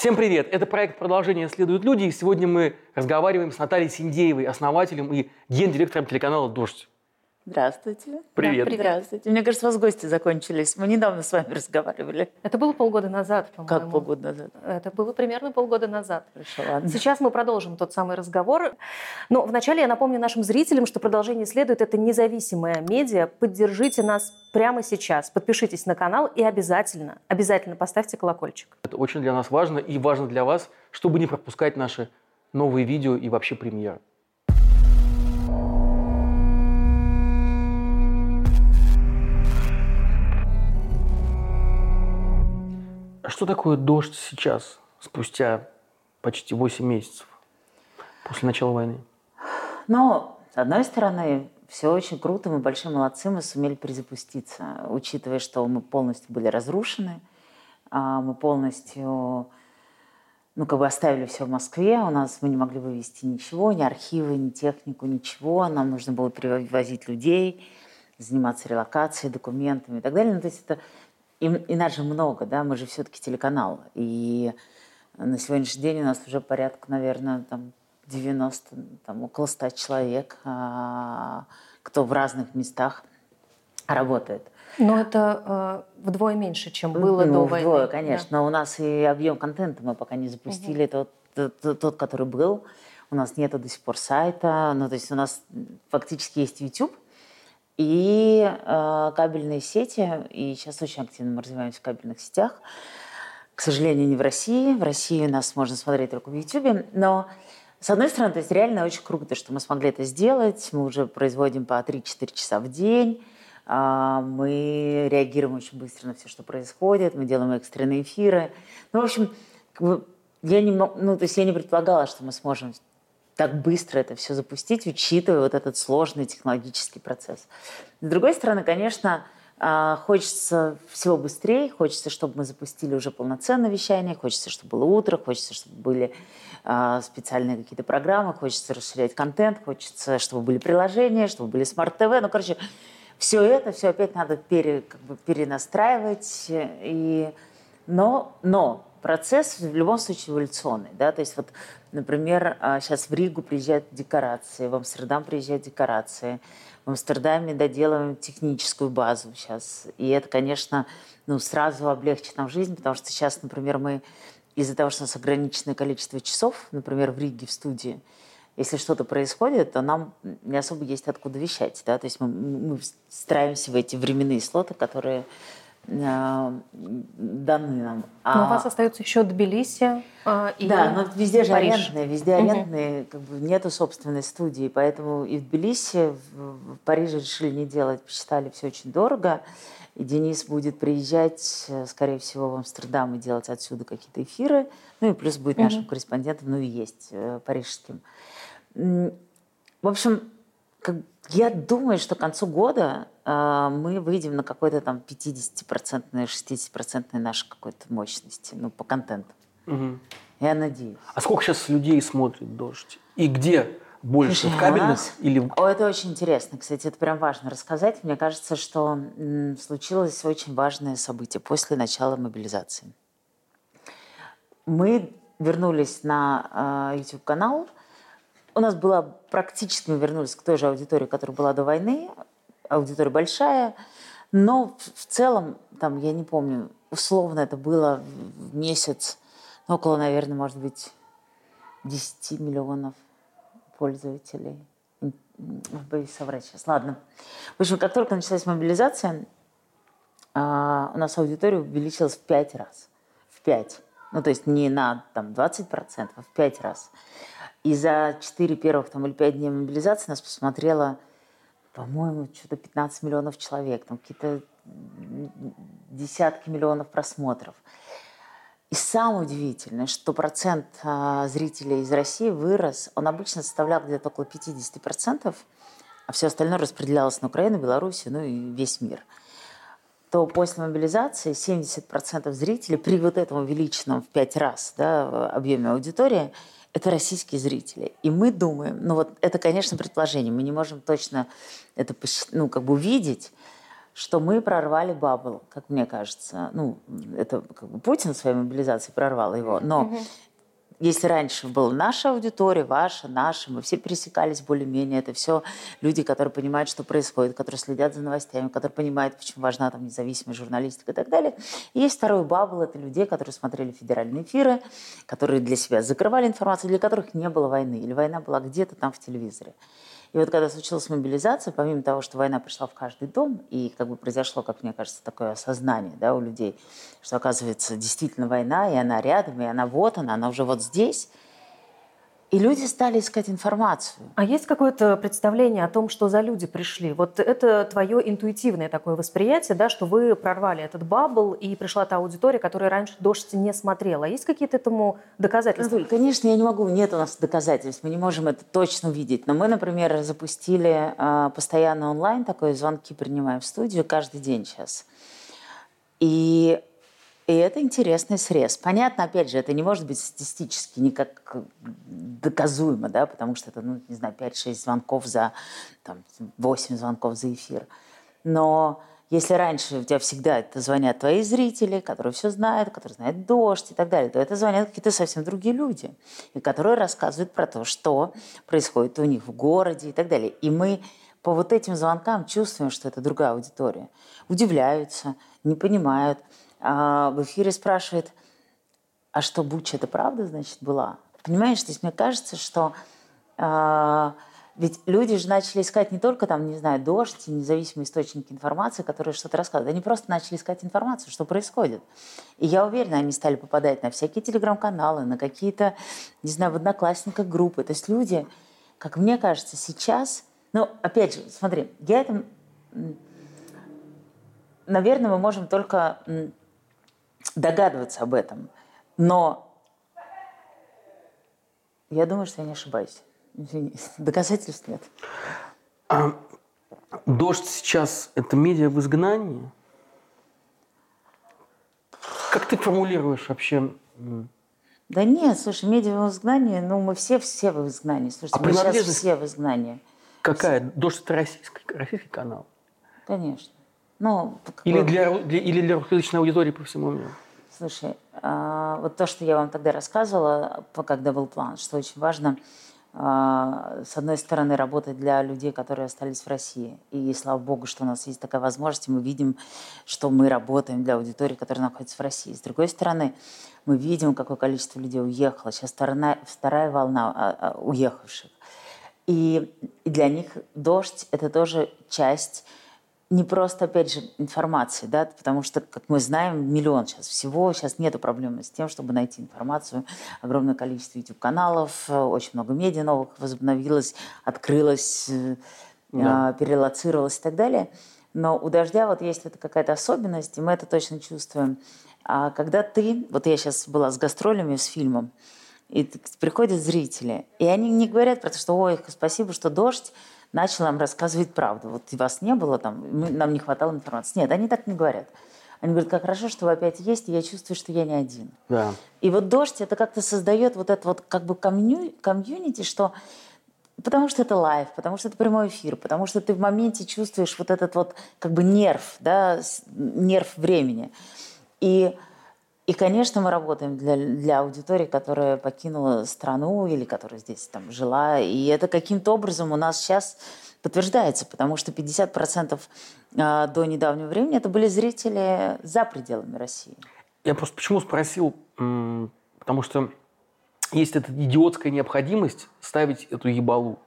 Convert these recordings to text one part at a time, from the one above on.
Всем привет! Это проект «Продолжение следуют люди», и сегодня мы разговариваем с Натальей Синдеевой, основателем и гендиректором телеканала «Дождь». Здравствуйте. Привет. Да, Здравствуйте. Мне кажется, у вас гости закончились. Мы недавно с вами разговаривали. Это было полгода назад, по-моему. Как полгода назад? Это было примерно полгода назад. Хорошо, ладно. Сейчас мы продолжим тот самый разговор. Но вначале я напомню нашим зрителям, что продолжение следует. Это независимая медиа. Поддержите нас прямо сейчас. Подпишитесь на канал и обязательно, обязательно поставьте колокольчик. Это очень для нас важно и важно для вас, чтобы не пропускать наши новые видео и вообще премьеры. А Что такое дождь сейчас, спустя почти 8 месяцев после начала войны? Но, с одной стороны, все очень круто, мы большие молодцы, мы сумели перезапуститься, учитывая, что мы полностью были разрушены, а, мы полностью ну, как бы оставили все в Москве, у нас мы не могли вывести ничего, ни архивы, ни технику, ничего, нам нужно было перевозить людей, заниматься релокацией, документами и так далее. Ну, то есть это и, и нас же много, да, мы же все-таки телеканал. И на сегодняшний день у нас уже порядка, наверное, там 90, там около 100 человек, а, кто в разных местах работает. Но это э, вдвое меньше, чем было ну, до вдвое, войны. конечно. Но у нас и объем контента мы пока не запустили, тот, тот, тот, который был. У нас нету до сих пор сайта. Ну, то есть у нас фактически есть YouTube и э, кабельные сети. И сейчас очень активно мы развиваемся в кабельных сетях. К сожалению, не в России. В России нас можно смотреть только в YouTube. Но с одной стороны, то есть реально очень круто, что мы смогли это сделать. Мы уже производим по 3-4 часа в день. А, Мы реагируем очень быстро на все, что происходит. Мы делаем экстренные эфиры. Ну, в общем, я не, ну, то есть я не предполагала, что мы сможем так быстро это все запустить, учитывая вот этот сложный технологический процесс. С другой стороны, конечно, а, хочется всего быстрее, хочется, чтобы мы запустили уже полноценное вещание, хочется, чтобы было утро, хочется, чтобы были а, специальные какие-то программы, хочется расширять контент, хочется, чтобы были приложения, чтобы были смарт-ТВ. Ну, короче, все это, все опять надо пере, как бы перенастраивать. И... Но, но процесс в любом случае эволюционный. Да? То есть вот, например, сейчас в Ригу приезжают декорации, в Амстердам приезжают декорации, в Амстердаме доделываем техническую базу сейчас. И это, конечно, ну, сразу облегчит нам жизнь, потому что сейчас, например, мы из-за того, что у нас ограниченное количество часов, например, в Риге в студии, если что-то происходит, то нам не особо есть откуда вещать. Да? То есть мы, мы встраиваемся в эти временные слоты, которые даны нам. Но у А- вас остается еще Тбилиси э, и да, но везде же Париж. арендные, везде арендные, как бы нету собственной студии, поэтому и в Тбилиси, в, Париже решили не делать, посчитали все очень дорого. И Денис будет приезжать, э, скорее всего, в Амстердам и делать отсюда какие-то эфиры. Ну и плюс будет нашим корреспондентом, ну и есть э, парижским. В общем, как- я думаю, что к концу года э, мы выйдем на какой-то там 50-процентной, 60-процентной нашей какой-то мощности, ну, по контенту. Мгм. Я надеюсь. А сколько сейчас людей смотрит «Дождь»? И где больше? Слушай, в кабельных нас- или в О, это очень интересно. Кстати, это прям важно рассказать. Мне кажется, что м, случилось очень важное событие после начала мобилизации. Мы вернулись на YouTube-канал. У нас была практически, мы вернулись к той же аудитории, которая была до войны. Аудитория большая. Но в- целом, там, я не помню, условно это было в месяц, ну, около, наверное, может быть, 10 миллионов пользователей. Боюсь соврать сейчас. Ладно. В общем, как только началась мобилизация, а, у нас аудитория увеличилась в пять раз. В пять. Ну, то есть не на там, 20%, а в пять раз. И за 4 первых там, или 5 дней мобилизации нас посмотрело, по-моему, что-то 15 миллионов человек, там какие-то десятки миллионов просмотров. И самое удивительное, что процент а, зрителей из России вырос. Он обычно составлял где-то около 50%, а все остальное распределялось на Украину, Белоруссию, ну и весь мир. То после мобилизации 70% зрителей при вот этом увеличенном в 5 раз да, объеме аудитории это российские зрители. И мы думаем, ну вот это, конечно, предположение, мы не можем точно это ну, как бы увидеть, что мы прорвали бабл, как мне кажется. Ну, это как бы Путин своей мобилизацией прорвал его, но угу если раньше была наша аудитория, ваша, наша, мы все пересекались более-менее, это все люди, которые понимают, что происходит, которые следят за новостями, которые понимают, почему важна там независимая журналистика и так далее. И есть второй бабл, это людей, которые смотрели федеральные эфиры, которые для себя закрывали информацию, для которых не было войны, или война была где-то там в телевизоре. И вот когда случилась мобилизация, помимо того, что война пришла в каждый дом, и как бы произошло, как мне кажется, такое осознание да, у людей, что оказывается действительно война, и она рядом, и она вот она, она уже вот здесь – и люди стали искать информацию. А есть какое-то представление о том, что за люди пришли? Вот это твое интуитивное такое восприятие, да, что вы прорвали этот бабл, и пришла та аудитория, которая раньше «Дождь» не смотрела. Есть какие-то этому доказательства? Надуль, конечно, я не могу, нет у нас доказательств, мы не можем это точно увидеть. Но мы, например, запустили э, постоянно онлайн, такое звонки принимаем в студию каждый день сейчас. И и это интересный срез. Понятно, опять же, это не может быть статистически никак доказуемо, да, потому что это, ну, не знаю, 5-6 звонков за, там, 8 звонков за эфир. Но если раньше у тебя всегда это звонят твои зрители, которые все знают, которые знают дождь и так далее, то это звонят какие-то совсем другие люди, и которые рассказывают про то, что происходит у них в городе и так далее. И мы по вот этим звонкам чувствуем, что это другая аудитория. Удивляются, не понимают – а, в эфире спрашивает, а что, Буча, это правда, значит, была? Понимаешь, то есть мне кажется, что а, ведь люди же начали искать не только там, не знаю, дождь независимые источники информации, которые что-то рассказывают. Они просто начали искать информацию, что происходит. И я уверена, они стали попадать на всякие телеграм-каналы, на какие-то, не знаю, в одноклассниках группы. То есть люди, как мне кажется, сейчас... Ну, опять же, смотри, я это... Наверное, мы можем только догадываться об этом. Но я думаю, что я не ошибаюсь. Доказательств нет. А, дождь сейчас – это медиа в изгнании? Как ты формулируешь вообще? Да нет, слушай, медиа в изгнании, ну мы все все в изгнании. Слушайте, а мы сейчас все в изгнании. Какая? Дождь – это российский, российский канал? Конечно. Ну, или, для, для, или для русскоязычной аудитории по всему миру? Слушай, а, вот то, что я вам тогда рассказывала, когда был план, что очень важно, а, с одной стороны, работать для людей, которые остались в России. И слава богу, что у нас есть такая возможность, и мы видим, что мы работаем для аудитории, которая находится в России. С другой стороны, мы видим, какое количество людей уехало. Сейчас вторая, вторая волна а, уехавших. И для них дождь – это тоже часть не просто, опять же, информации, да, потому что, как мы знаем, миллион сейчас всего, сейчас нету проблемы с тем, чтобы найти информацию. Огромное количество YouTube-каналов, очень много медиа новых возобновилось, открылось, э, да. перелоцировалось и так далее. Но у «Дождя» вот есть это какая-то особенность, и мы это точно чувствуем. А когда ты, вот я сейчас была с гастролями, с фильмом, и приходят зрители, и они не говорят про то, что «Ой, спасибо, что «Дождь» начал нам рассказывать правду. Вот вас не было, там, мы, нам не хватало информации. Нет, они так не говорят. Они говорят, как хорошо, что вы опять есть, и я чувствую, что я не один. Да. И вот «Дождь», это как-то создает вот это вот как бы комью, комьюнити, что потому что это live, потому что это прямой эфир, потому что ты в моменте чувствуешь вот этот вот как бы нерв, да, нерв времени. И и, конечно, мы работаем для, для аудитории, которая покинула страну или которая здесь там жила. И это каким-то образом у нас сейчас подтверждается, потому что 50% а, до недавнего времени это были зрители за пределами России. Я просто почему спросил, потому что есть эта идиотская необходимость ставить эту ебалу.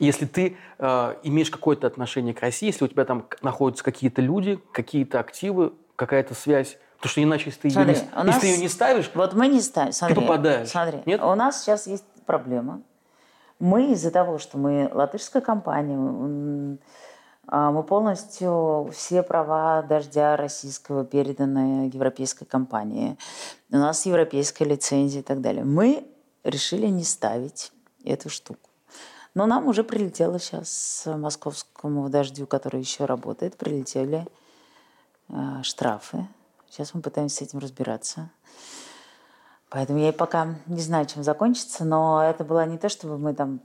Если ты э, имеешь какое-то отношение к России, если у тебя там находятся какие-то люди, какие-то активы, какая-то связь, Потому что иначе, если ты, смотри, ее, не, если нас, ты ее не ставишь, вот мы не ставим. Смотри, ты попадаешь. Смотри, Нет? у нас сейчас есть проблема. Мы из-за того, что мы латышская компания, а, мы полностью все права дождя российского переданы европейской компании. У нас европейская лицензия и так далее. Мы решили не ставить эту штуку. Но нам уже прилетело сейчас московскому дождю, который еще работает, прилетели э, штрафы Сейчас мы пытаемся с этим разбираться. Поэтому я пока не знаю, чем закончится, но это было не то, чтобы мы там...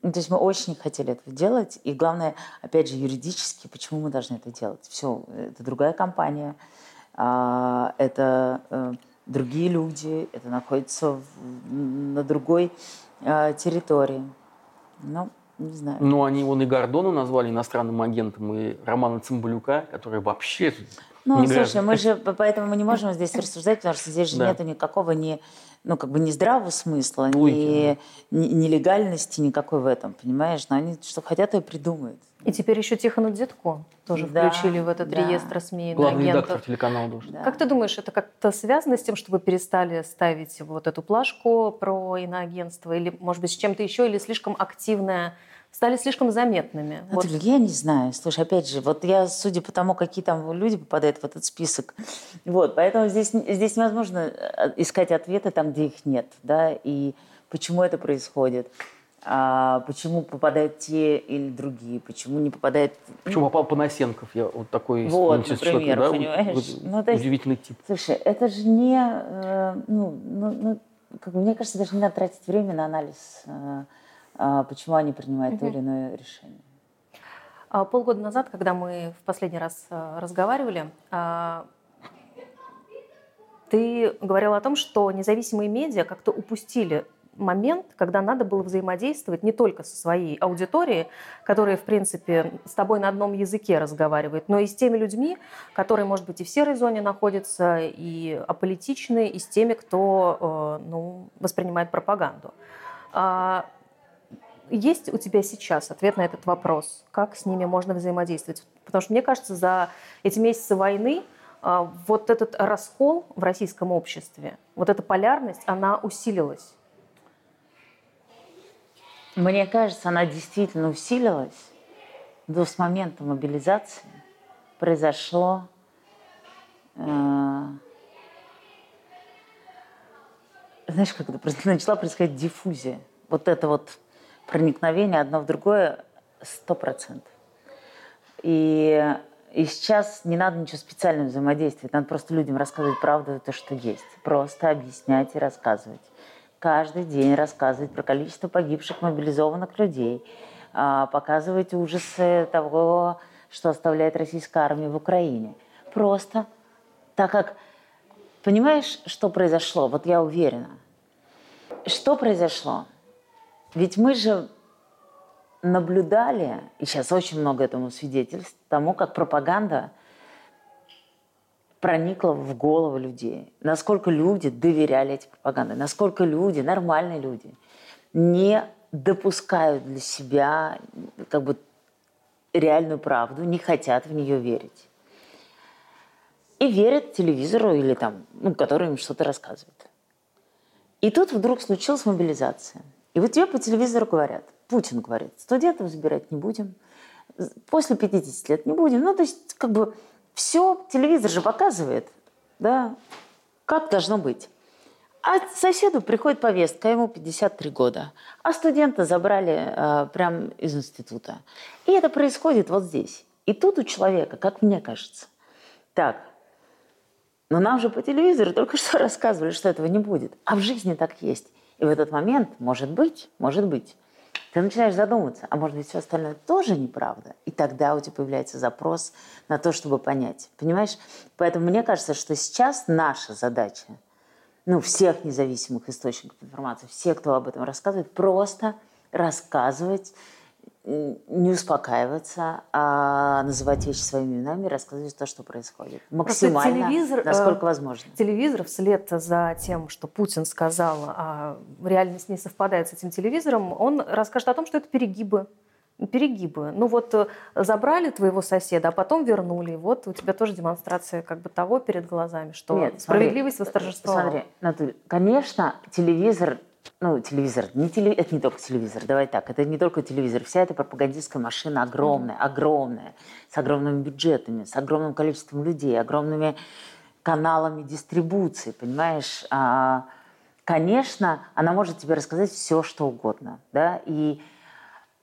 То есть мы очень хотели этого делать, и главное, опять же, юридически, почему мы должны это делать. Все, это другая компания, а, это э, другие люди, это находится на другой а, территории. Ну, не знаю. Ну, они вон и Гордону назвали иностранным агентом, и Романа Цымбалюка, который вообще ну, не слушай, мы же, поэтому мы не можем здесь рассуждать, потому что здесь же да. нет никакого ни, ну, как бы ни здравого смысла, ни, ни, ни легальности никакой в этом, понимаешь? Но они что хотят, то и придумают. И теперь еще Тихону Дзитко тоже да, включили в этот да. реестр СМИ Главный агентов. редактор телеканала должен. Да. Как ты думаешь, это как-то связано с тем, что вы перестали ставить вот эту плашку про иноагентство? Или, может быть, с чем-то еще? Или слишком активная стали слишком заметными. Вот. Я не знаю. Слушай, опять же, вот я, судя по тому, какие там люди попадают в этот список, вот, поэтому здесь, здесь невозможно э, искать ответы там, где их нет, да, и почему это происходит. А почему попадают те или другие, почему не попадает... Почему попал Панасенков? Я вот такой вот, например, человек, да? понимаешь? Вот, ну, есть, удивительный тип. Слушай, это же не... Э, ну, ну, ну, как, мне кажется, даже не надо тратить время на анализ э, почему они принимают угу. то или иное решение. А, полгода назад, когда мы в последний раз а, разговаривали, ты говорила о том, что независимые медиа как-то упустили момент, когда надо было взаимодействовать не только со своей аудиторией, которая, в принципе, с тобой на одном языке разговаривает, но и с теми людьми, которые, может быть, и в серой зоне находятся, и аполитичны, и с теми, кто ну, воспринимает пропаганду. Есть у тебя сейчас ответ на этот вопрос? Как с ними можно взаимодействовать? Потому что мне кажется, за эти месяцы войны а, вот этот раскол в российском обществе, вот эта полярность, она усилилась. Мне кажется, она действительно усилилась, но с момента мобилизации произошло э, знаешь, как это начала происходить диффузия. Вот это вот проникновение одно в другое сто процентов. И, и сейчас не надо ничего специального взаимодействовать, надо просто людям рассказывать правду, то, что есть. Просто объяснять и рассказывать. Каждый день рассказывать про количество погибших мобилизованных людей, а, показывать ужасы того, что оставляет российская армия в Украине. Просто так как, понимаешь, что произошло? Вот я уверена. Что произошло? Ведь мы же наблюдали, и сейчас очень много этому свидетельств, тому, как пропаганда проникла в головы людей. Насколько люди доверяли этой пропаганде, насколько люди, нормальные люди, не допускают для себя как бы реальную правду, не хотят в нее верить. И верят телевизору или там, ну, который им что-то рассказывает. И тут вдруг случилась мобилизация – и вот тебе по телевизору говорят, Путин говорит, студентов забирать не будем, после 50 лет не будем. Ну, то есть, как бы, все телевизор же показывает, да, как должно быть. А соседу приходит повестка, ему 53 года, а студента забрали э, прямо из института. И это происходит вот здесь. И тут у человека, как мне кажется, так, но нам же по телевизору только что рассказывали, что этого не будет. А в жизни так есть. И в этот момент, может быть, может быть, ты начинаешь задумываться, а может быть, все остальное тоже неправда. И тогда у тебя появляется запрос на то, чтобы понять. Понимаешь? Поэтому мне кажется, что сейчас наша задача, ну, всех независимых источников информации, всех, кто об этом рассказывает, просто рассказывать не успокаиваться, а называть вещи своими именами, рассказывать то, что происходит. Максимально, телевизор, насколько э, возможно. Телевизор вслед за тем, что Путин сказал, а реальность не совпадает с этим телевизором, он расскажет о том, что это перегибы. Перегибы. Ну вот э, забрали твоего соседа, а потом вернули. Вот у тебя тоже демонстрация как бы того перед глазами, что Нет, справедливость смотри, восторжествовала. Смотри, Наталья, конечно, телевизор ну, телевизор, не теле, это не только телевизор, давай так, это не только телевизор, вся эта пропагандистская машина огромная, mm-hmm. огромная, с огромными бюджетами, с огромным количеством людей, огромными каналами дистрибуции, понимаешь? А, конечно, она может тебе рассказать все, что угодно, да, и,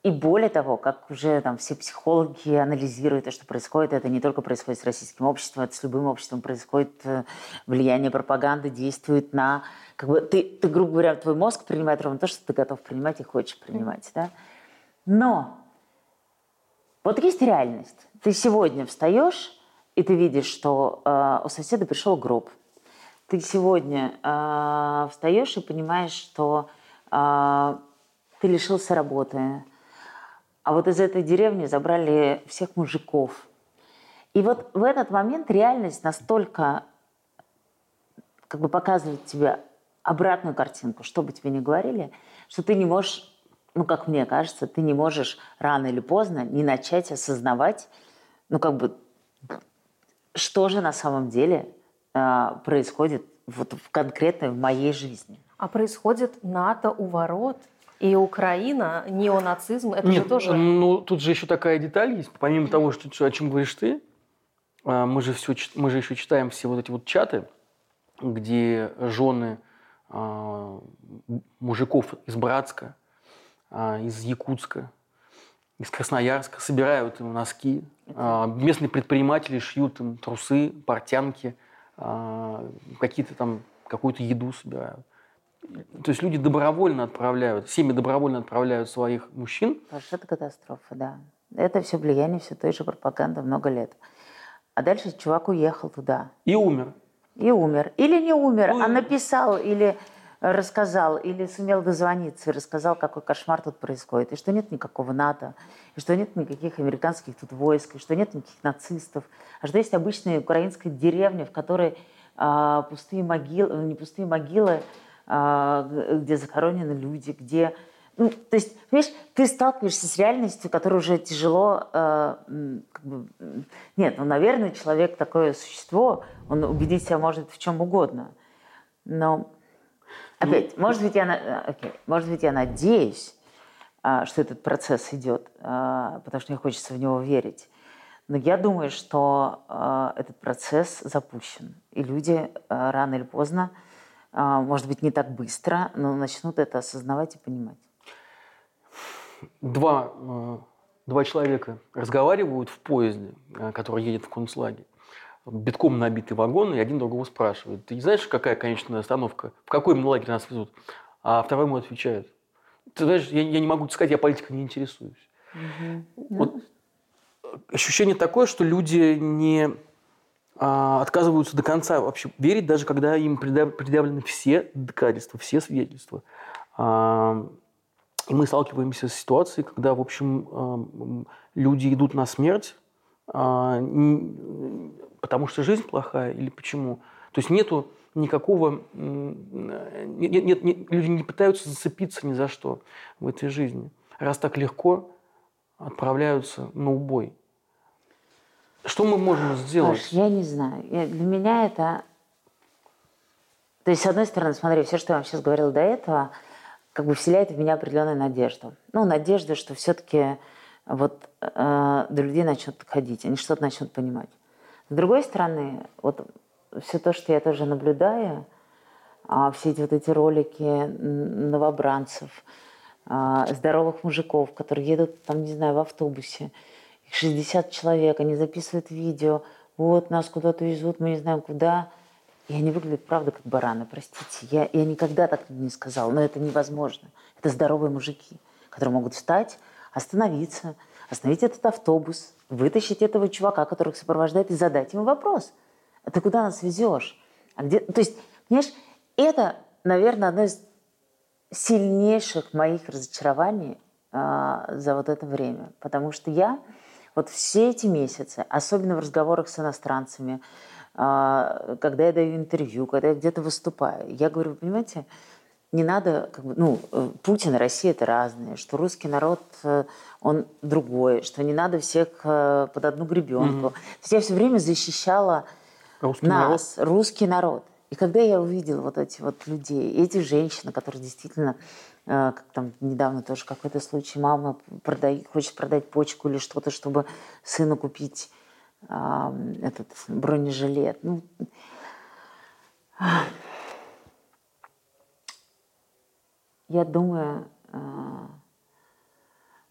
И более того, как уже там все психологи анализируют то, что происходит, это не только происходит с российским обществом, это с любым обществом происходит э, влияние пропаганды, действует на... Как бы ты, ты, грубо говоря, твой мозг принимает ровно то, что ты готов принимать и хочешь принимать. Да? Но вот есть реальность. Ты сегодня встаешь, и ты видишь, что э, у соседа пришел гроб. Ты сегодня э, встаешь и понимаешь, что э, ты лишился работы, а вот из этой деревни забрали всех мужиков. И вот в этот момент реальность настолько как бы показывает тебе обратную картинку, что бы тебе ни говорили, что ты не можешь, ну, как мне кажется, ты не можешь рано или поздно не начать осознавать, ну, как бы, что же на самом деле э, происходит вот в конкретной в моей жизни. А происходит НАТО у ворот. И Украина, неонацизм, это Нет, же тоже... ну тут же еще такая деталь есть. Помимо того, что, о чем говоришь ты, а, мы же, все, мы же еще читаем все вот эти вот чаты, где жены а, мужиков из Братска, а, из Якутска, из Красноярска собирают им носки. Местные предприниматели шьют им трусы, портянки, какие-то там какую-то еду собирают. То есть люди добровольно отправляют, семьи добровольно отправляют своих мужчин. Это катастрофа, да. Это все влияние все той же пропаганды много лет. А дальше чувак уехал туда. И умер. И умер. Или не умер, ну, а написал, или рассказал, или сумел дозвониться и рассказал, какой кошмар тут происходит, и что нет никакого НАТО, и что нет никаких американских тут войск, и что нет никаких нацистов, а что есть обычная украинская деревня, в которой а, пустые могилы, не пустые могилы, где захоронены люди, где... Ну, то есть, понимаешь, ты сталкиваешься с реальностью, которая уже тяжело... Э, как бы, нет, ну, наверное, человек такое существо, он убедить себя может в чем угодно. Но, опять, ну, может быть, я, окей, может быть, я надеюсь, а, что этот процесс идет, а, потому что мне хочется в него верить. Но я думаю, что этот процесс запущен, и люди рано или поздно а, может быть, не так быстро, но начнут это осознавать и понимать. Два, э, два человека разговаривают в поезде, э, который едет в концлагерь. Битком набитый вагон, и один другого спрашивает, ты не знаешь, какая конечная остановка? В какой лагерь нас везут? А второй ему отвечает, ты знаешь, я, я не могу сказать, я политикой не интересуюсь. Угу. Вот ощущение такое, что люди не а, отказываются до конца вообще верить, даже когда им предъявлены все доказательства, все свидетельства. А, и мы сталкиваемся с ситуацией, когда, в общем, а, люди идут на смерть, потому что жизнь плохая или почему. То есть нету никакого... Нет, нет, нет, люди не пытаются зацепиться ни за что в этой жизни. Раз так легко отправляются на убой. Что мы можем сделать? Паш, я не знаю. Я, для меня это... То есть, с одной стороны, смотри, все, что я вам сейчас говорила до этого, как бы вселяет в меня определенную надежду. Ну, надежда, что все-таки вот э, до людей начнут ходить, они что-то начнут понимать. С другой стороны, вот все то, что я тоже наблюдаю, а, все эти вот эти ролики новобранцев, а, здоровых мужиков, которые едут там, не знаю, в автобусе, 60 человек, они записывают видео, вот нас куда-то везут, мы не знаем куда. И они выглядят, правда, как бараны, простите. Я, я никогда так не сказала, но это невозможно. Это здоровые мужики, которые могут встать, остановиться, остановить этот автобус, вытащить этого чувака, который их сопровождает, и задать ему вопрос. А ты куда нас везешь? А где... То есть, понимаешь, это, наверное, одно из сильнейших моих разочарований а, за вот это время. Потому что я вот все эти месяцы, особенно в разговорах с иностранцами, а, когда я даю интервью, когда я где-то выступаю, я говорю, вы понимаете, не надо, как бы, ну, э, Путин и Россия это разные, что русский народ, э, он другой, что не надо всех э, под одну гребенку. Mm-hmm. То есть я все время защищала русский нас, народ. русский народ. И когда я увидела вот эти вот людей, эти женщины, которые действительно как там недавно тоже какой-то случай, мама продай, хочет продать почку или что-то, чтобы сыну купить э, этот бронежилет. Ну, я думаю, э,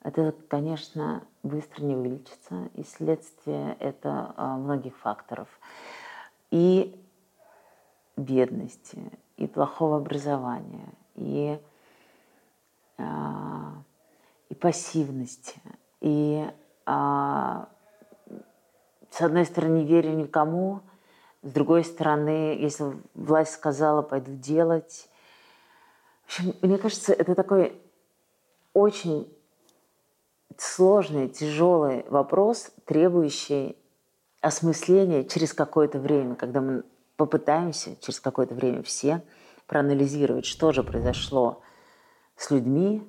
Это, конечно, быстро не вылечится, и следствие это а, многих факторов. И бедности, и плохого образования, и, а, и пассивности, и а, с одной стороны, не верю никому, с другой стороны, если власть сказала, пойду делать. В общем, мне кажется, это такой очень сложный, тяжелый вопрос, требующий осмысления через какое-то время, когда мы попытаемся через какое-то время все проанализировать, что же произошло с людьми.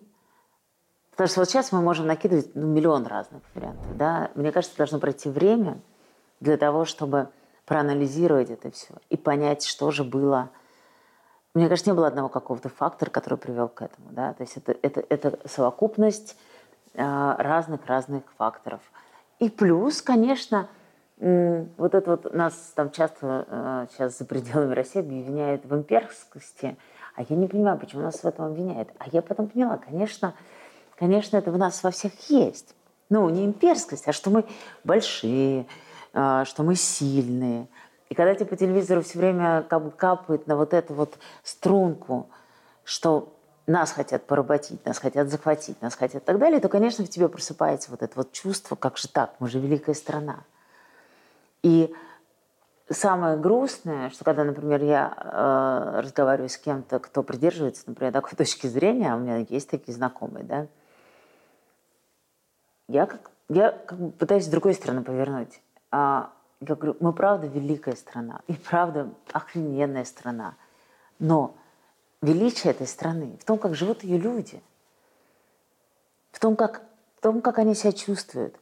Потому что вот сейчас мы можем накидывать ну, миллион разных вариантов. Да? Мне кажется, должно пройти время для того, чтобы проанализировать это все и понять, что же было. Мне кажется, не было одного какого-то фактора, который привел к этому. Да? То есть это, это, это совокупность разных-разных факторов. И плюс, конечно, вот это вот нас там часто сейчас за пределами России обвиняют в имперскости, а я не понимаю, почему нас в этом обвиняют. А я потом поняла, конечно, конечно, это в нас во всех есть. Ну, не имперскость, а что мы большие, что мы сильные. И когда тебе по телевизору все время как бы капает на вот эту вот струнку, что нас хотят поработить, нас хотят захватить, нас хотят и так далее, то, конечно, в тебе просыпается вот это вот чувство, как же так, мы же великая страна. И самое грустное, что когда, например, я э, разговариваю с кем-то, кто придерживается, например, такой точки зрения, а у меня есть такие знакомые, да, я как, я как бы пытаюсь с другой стороны повернуть. А, я говорю, мы правда великая страна, и правда охрененная страна, но величие этой страны в том, как живут ее люди, в том, как, в том, как они себя чувствуют,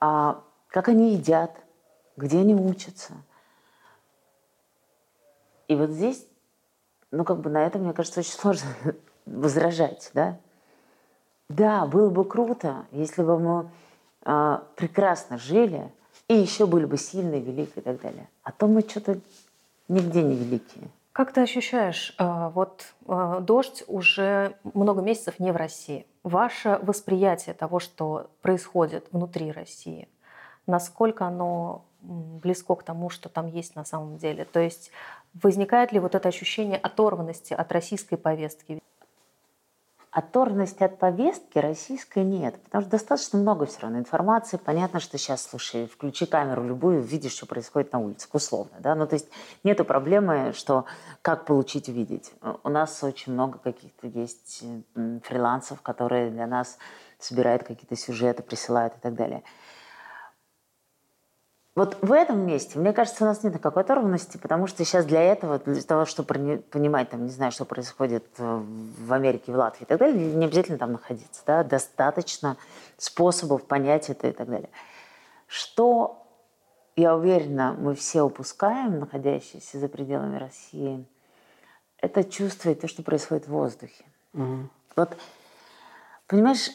а, как они едят, где они учатся. И вот здесь, ну, как бы на этом, мне кажется, очень сложно возражать, да? Да, было бы круто, если бы мы а, прекрасно жили, и еще были бы сильные, великие и так далее. А то мы что-то нигде не великие. Как ты ощущаешь, э, вот э, дождь уже много месяцев не в России. Ваше восприятие того, что происходит внутри России, насколько оно близко к тому, что там есть на самом деле? То есть возникает ли вот это ощущение оторванности от российской повестки? Оторванности от повестки российской нет, потому что достаточно много все равно информации. Понятно, что сейчас, слушай, включи камеру любую, видишь, что происходит на улице, условно. Да? Ну, то есть нет проблемы, что как получить увидеть. У нас очень много каких-то есть фрилансов, которые для нас собирают какие-то сюжеты, присылают и так далее. Вот в этом месте, мне кажется, у нас нет никакой оторванности, потому что сейчас для этого, для того, чтобы понимать, там, не знаю, что происходит в Америке, в Латвии и так далее, не обязательно там находиться. Да? Достаточно способов понять это и так далее. Что, я уверена, мы все упускаем, находящиеся за пределами России, это чувствовать то, что происходит в воздухе. Угу. Вот, понимаешь,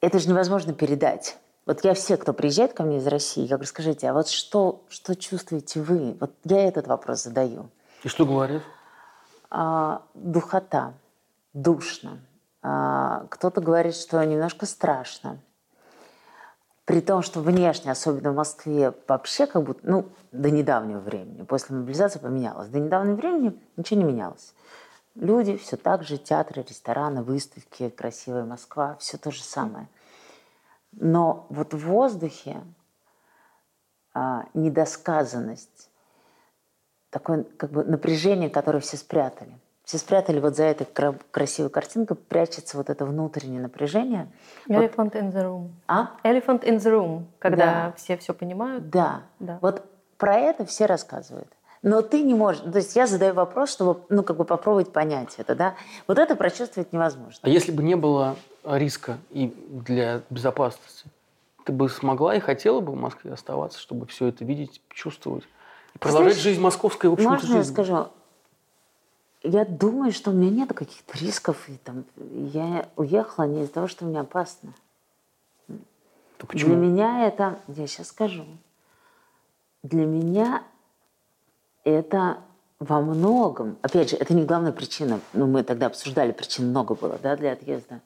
это же невозможно передать. Вот я все, кто приезжает ко мне из России, я говорю, скажите, а вот что, что чувствуете вы? Вот я этот вопрос задаю. И что говорят? А, духота, душно. А, кто-то говорит, что немножко страшно. При том, что внешне, особенно в Москве, вообще как будто, ну, до недавнего времени, после мобилизации поменялось. До недавнего времени ничего не менялось. Люди все так же, театры, рестораны, выставки, красивая Москва, все то же самое – но вот в воздухе а, недосказанность, такое как бы напряжение, которое все спрятали. Все спрятали вот за этой красивой картинкой, прячется вот это внутреннее напряжение. Elephant вот. in the room. А? Elephant in the room, когда да. все все понимают. Да. да. Вот про это все рассказывают. Но ты не можешь. То есть я задаю вопрос, чтобы ну, как бы попробовать понять это. Да? Вот это прочувствовать невозможно. А если бы не было риска и для безопасности, ты бы смогла и хотела бы в Москве оставаться, чтобы все это видеть, чувствовать? И продолжать Знаешь, жизнь московской, в общем-то, Можно я скажу? Я думаю, что у меня нет каких-то рисков. И, там, я уехала не из-за того, что мне опасно. То почему? Для меня это... Я сейчас скажу. Для меня это во многом, опять же, это не главная причина, но ну, мы тогда обсуждали, причин много было да, для отъезда.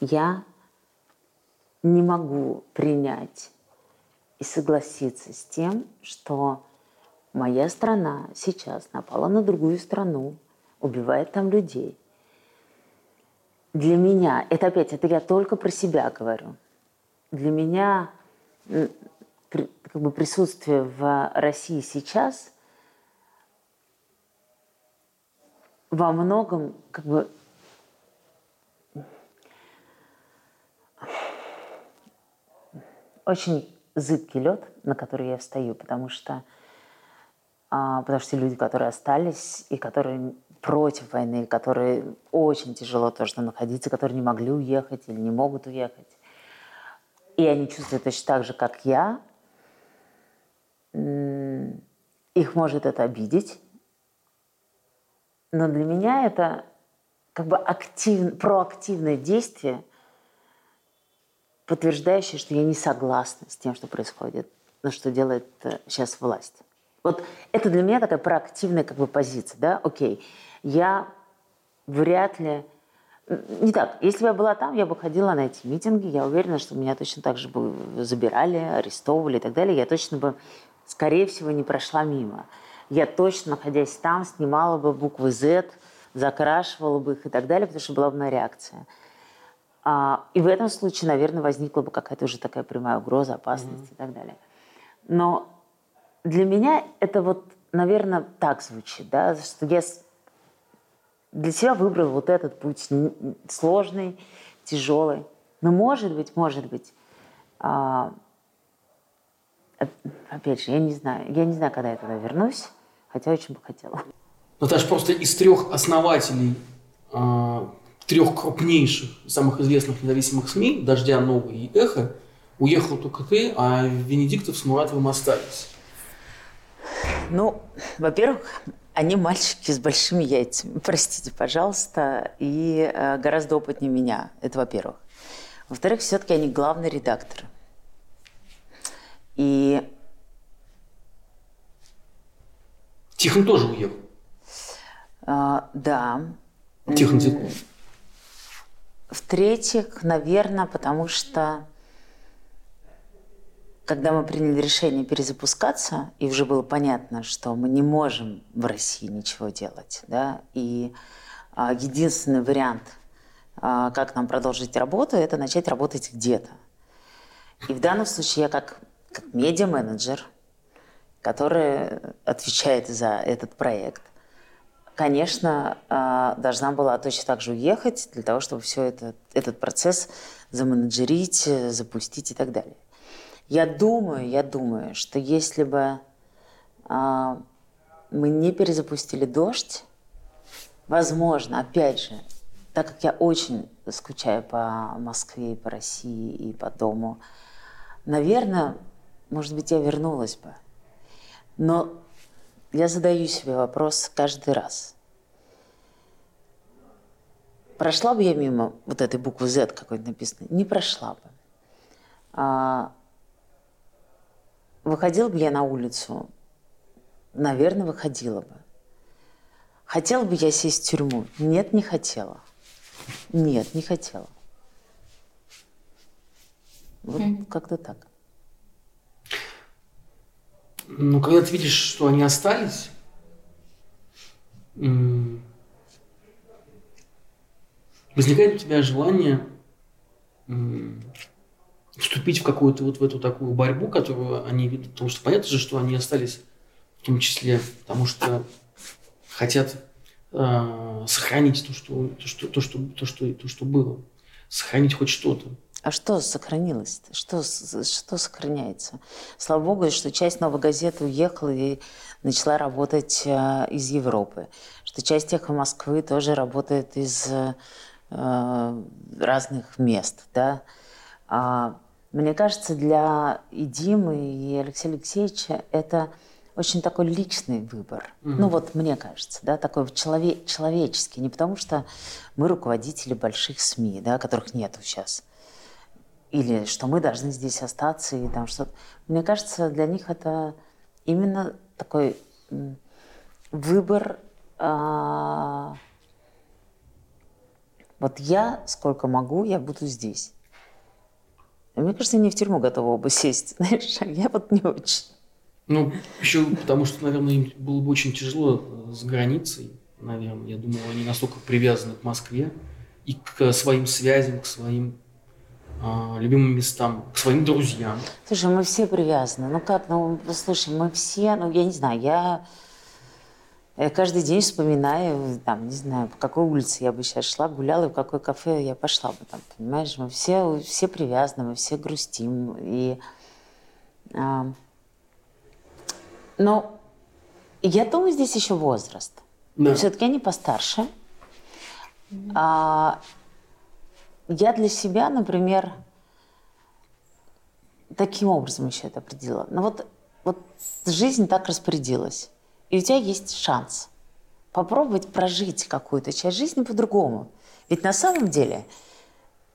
Я не могу принять и согласиться с тем, что моя страна сейчас напала на другую страну, убивает там людей. Для меня, это опять, это я только про себя говорю, для меня как бы присутствие в России сейчас во многом как бы очень зыбкий лед, на который я встаю, потому что, а, потому что люди, которые остались и которые против войны, которые очень тяжело тоже находиться, которые не могли уехать или не могут уехать, и они чувствуют точно так же, как я, их может это обидеть, но для меня это как бы актив, проактивное действие, подтверждающее, что я не согласна с тем, что происходит, но что делает сейчас э, власть. Вот это для меня такая проактивная как бы позиция, да, окей, я вряд ли не так. Если бы я была там, я бы ходила на эти митинги. Я уверена, что меня точно так же бы забирали, арестовывали и так далее. Я точно бы, скорее всего, не прошла мимо. Я точно, находясь там, снимала бы буквы Z, закрашивала бы их и так далее, потому что была бы моя реакция. А, и в этом случае, наверное, возникла бы какая-то уже такая прямая угроза, опасность mm-hmm. и так далее. Но для меня это вот, наверное, так звучит, да, что я для себя выбрал вот этот путь сложный, тяжелый. Но может быть, может быть, а, опять же, я не знаю, я не знаю, когда я туда вернусь, хотя очень бы хотела. Наташа, просто из трех основателей а, трех крупнейших, самых известных независимых СМИ, «Дождя», «Новый» и «Эхо», уехал только ты, а Венедиктов с Муратовым остались. Ну, во-первых, они мальчики с большими яйцами, простите, пожалуйста, и э, гораздо опытнее меня. Это во-первых. Во-вторых, все-таки они главный редактор. И... Тихон тоже уехал. А, да. Тихон Тихонов. В-третьих, наверное, потому что когда мы приняли решение перезапускаться, и уже было понятно, что мы не можем в России ничего делать, да, и а, единственный вариант, а, как нам продолжить работу, это начать работать где-то. И в данном случае я как, как медиа-менеджер, который отвечает за этот проект, конечно, а, должна была точно так же уехать для того, чтобы все это, этот процесс заменеджерить, запустить и так далее. Я думаю, я думаю, что если бы а, мы не перезапустили дождь, возможно, опять же, так как я очень скучаю по Москве по России и по дому, наверное, может быть, я вернулась бы. Но я задаю себе вопрос каждый раз. Прошла бы я мимо вот этой буквы Z какой-то написанной? Не прошла бы. А, Выходила бы я на улицу? Наверное, выходила бы. Хотела бы я сесть в тюрьму? Нет, не хотела. Нет, не хотела. Вот mm. как-то так. Ну, когда ты видишь, что они остались, возникает у тебя желание вступить в какую-то вот в эту такую борьбу, которую они ведут. Потому что понятно же, что они остались в том числе, потому что хотят э, сохранить то что, то, что, то, что, то, что, то, что было. Сохранить хоть что-то. А что сохранилось? -то? Что, что сохраняется? Слава богу, что часть новой газеты уехала и начала работать э, из Европы. Что часть эхо Москвы тоже работает из э, разных мест. Да? А, мне кажется, для и Димы, и Алексея Алексеевича это очень такой личный выбор. Угу. Ну вот мне кажется, да, такой челове человеческий. Не потому что мы руководители больших СМИ, да, которых нету сейчас. Или что мы должны здесь остаться и там что-то. Мне кажется, для них это именно такой выбор а, Вот я сколько могу, я буду здесь. Мне кажется, не в тюрьму готова бы сесть, знаешь, а я вот не очень. Ну, еще потому что, наверное, им было бы очень тяжело э, с границей, наверное. Я думаю, они настолько привязаны к Москве и к своим связям, к своим а, любимым местам, к своим друзьям. Слушай, мы все привязаны. Ну как, ну, слушай, мы все, ну, я не знаю, я я каждый день вспоминаю, там, не знаю, по какой улице я бы сейчас шла, гуляла, и в какое кафе я пошла бы там, понимаешь? Мы все, все привязаны, мы все грустим. И, а, но я думаю, здесь еще возраст. Да. Все-таки они постарше. А, я для себя, например, таким образом еще это определила. Ну вот, вот жизнь так распорядилась. И у тебя есть шанс попробовать прожить какую-то часть жизни по-другому. Ведь на самом деле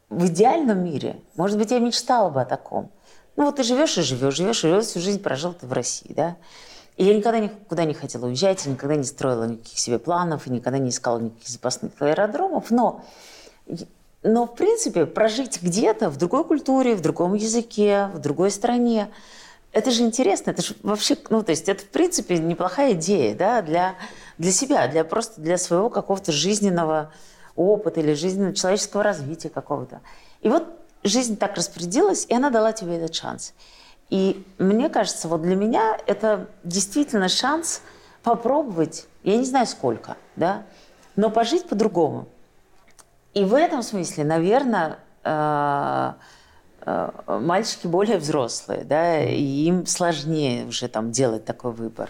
в идеальном мире, может быть, я мечтала бы о таком. Ну вот ты живешь и живешь, живешь и живешь, всю жизнь прожил ты в России, да? И я никогда никуда не хотела уезжать, я никогда не строила никаких себе планов, и никогда не искала никаких запасных аэродромов, но, но в принципе, прожить где-то в другой культуре, в другом языке, в другой стране – это же интересно, это же вообще, ну, то есть это, в принципе, неплохая идея, да, для, для себя, для просто для своего какого-то жизненного опыта или жизненного человеческого развития какого-то. И вот жизнь так распорядилась, и она дала тебе этот шанс. И мне кажется, вот для меня это действительно шанс попробовать, я не знаю сколько, да, но пожить по-другому. И в этом смысле, наверное, э, мальчики более взрослые, да, и им сложнее уже там делать такой выбор.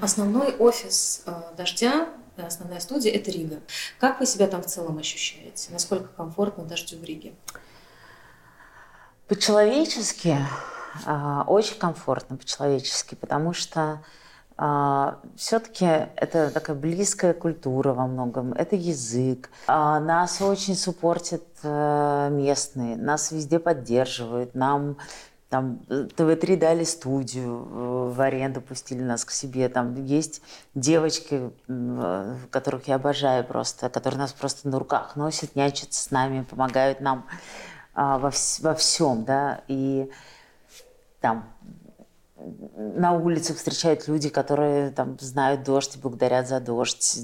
Основной офис э, «Дождя», основная студия – это Рига. Как вы себя там в целом ощущаете? Насколько комфортно «Дождю» в Риге? По-человечески э, очень комфортно по-человечески, потому что а, все-таки это такая близкая культура во многом, это язык. А, нас очень суппортят э, местные, нас везде поддерживают, нам там ТВ-3 дали студию, э, в аренду пустили нас к себе. Там есть девочки, э, которых я обожаю просто, которые нас просто на руках носят, нянчатся с нами, помогают нам а, во, во всем, да. И там на улицах встречают люди, которые там знают дождь и благодарят за дождь.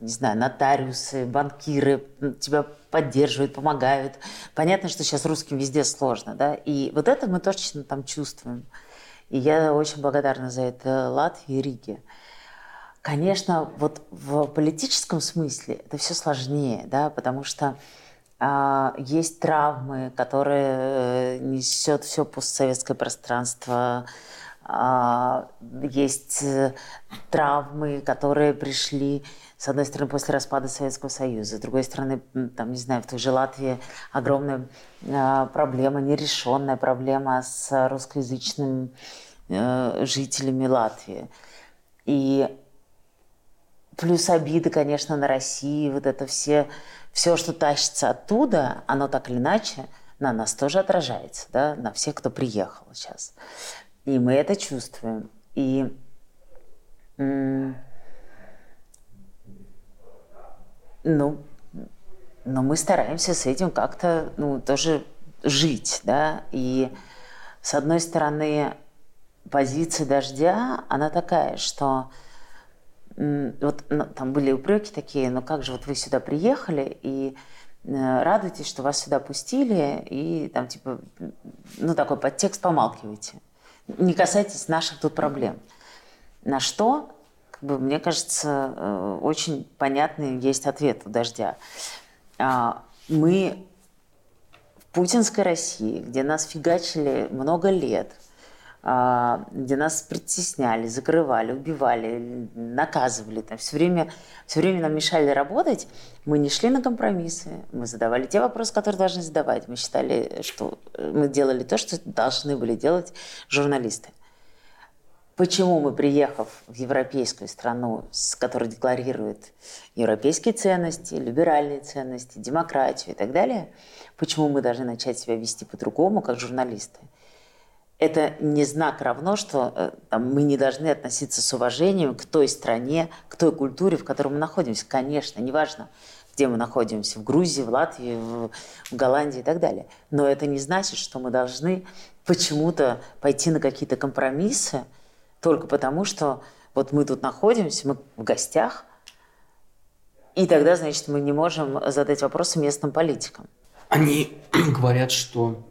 Не знаю, нотариусы, банкиры тебя поддерживают, помогают. Понятно, что сейчас русским везде сложно, да, и вот это мы точно там чувствуем. И я очень благодарна за это Латвии и Риге. Конечно, вот в политическом смысле это все сложнее, да, потому что а, есть травмы, которые э, несет все постсоветское пространство, есть э, травмы, которые пришли, с одной стороны, после распада Советского Союза, с другой стороны, там, не знаю, в той же Латвии огромная а, проблема, нерешенная проблема с русскоязычными э, жителями Латвии. И плюс обиды, конечно, на России, вот это все, все, что тащится оттуда, оно так или иначе на нас тоже отражается, да, на всех, кто приехал сейчас. И мы это чувствуем. И ну, но мы стараемся с этим как-то, ну, тоже жить, да, и с одной стороны, позиция дождя, она такая, что вот ну, там были упреки такие, ну как же вот вы сюда приехали и э, радуйтесь, что вас сюда пустили, и там типа, ну такой подтекст помалкивайте не касайтесь наших тут проблем. На что, как бы, мне кажется, э, очень понятный есть ответ у «Дождя». А, мы в путинской России, где нас фигачили много лет, где нас притесняли, закрывали, убивали, наказывали, там, все, время, все время нам мешали работать, мы не шли на компромиссы, мы задавали те вопросы, которые должны задавать. Мы считали, что мы делали то, что должны были делать журналисты. Почему мы, приехав в европейскую страну, с которой декларирует европейские ценности, либеральные ценности, демократию и так далее, почему мы должны начать себя вести по-другому, как журналисты? Это не знак равно, что э, там, мы не должны относиться с уважением к той стране, к той культуре, в которой мы находимся. Конечно, неважно, где мы находимся, в Грузии, в Латвии, в, в Голландии и так далее. Но это не значит, что мы должны почему-то пойти на какие-то компромиссы только потому, что вот мы тут находимся, мы в гостях, и тогда, значит, мы не можем задать вопросы местным политикам. Они говорят, что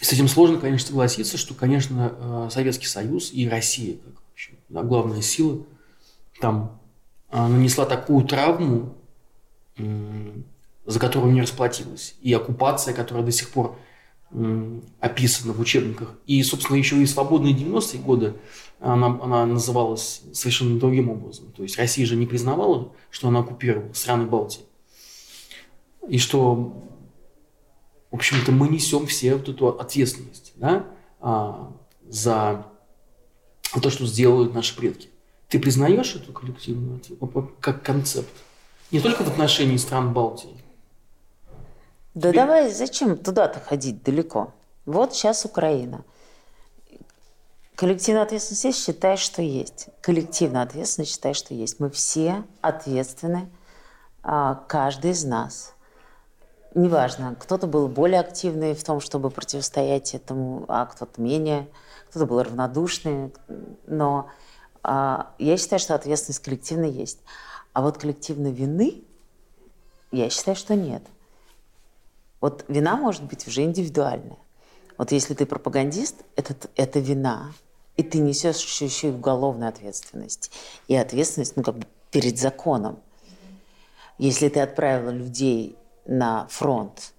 с этим сложно, конечно, согласиться, что, конечно, э, Советский Союз и Россия, как вообще, да, главная сила, там э, нанесла такую травму, за которую не расплатилась. И оккупация, которая до сих пор описана в учебниках. И, собственно, еще и свободные 90-е годы она, она называлась совершенно другим образом. То есть Россия же не признавала, что она оккупировала страны Балтии. И что общем-то, мы несем все вот эту ответственность да, а, за то, что сделают наши предки. Ты признаешь эту коллективную как концепт? Не только в отношении стран Балтии. Да Тебе... давай, зачем туда-то ходить далеко? Вот сейчас Украина. Коллективная ответственность есть, считай, что есть. Коллективная ответственность считай, что есть. Мы все ответственны, а, каждый из нас – неважно, кто-то был более активный в том, чтобы противостоять этому, а кто-то менее, кто-то был равнодушный, но а, я считаю, что ответственность коллективная есть. А вот коллективной вины, я считаю, что нет. Вот вина может быть уже индивидуальная. Вот если ты пропагандист, это, это вина. И ты несешь еще, еще и уголовную ответственность. И ответственность, ну, как бы перед законом. Если ты отправила людей на фронт,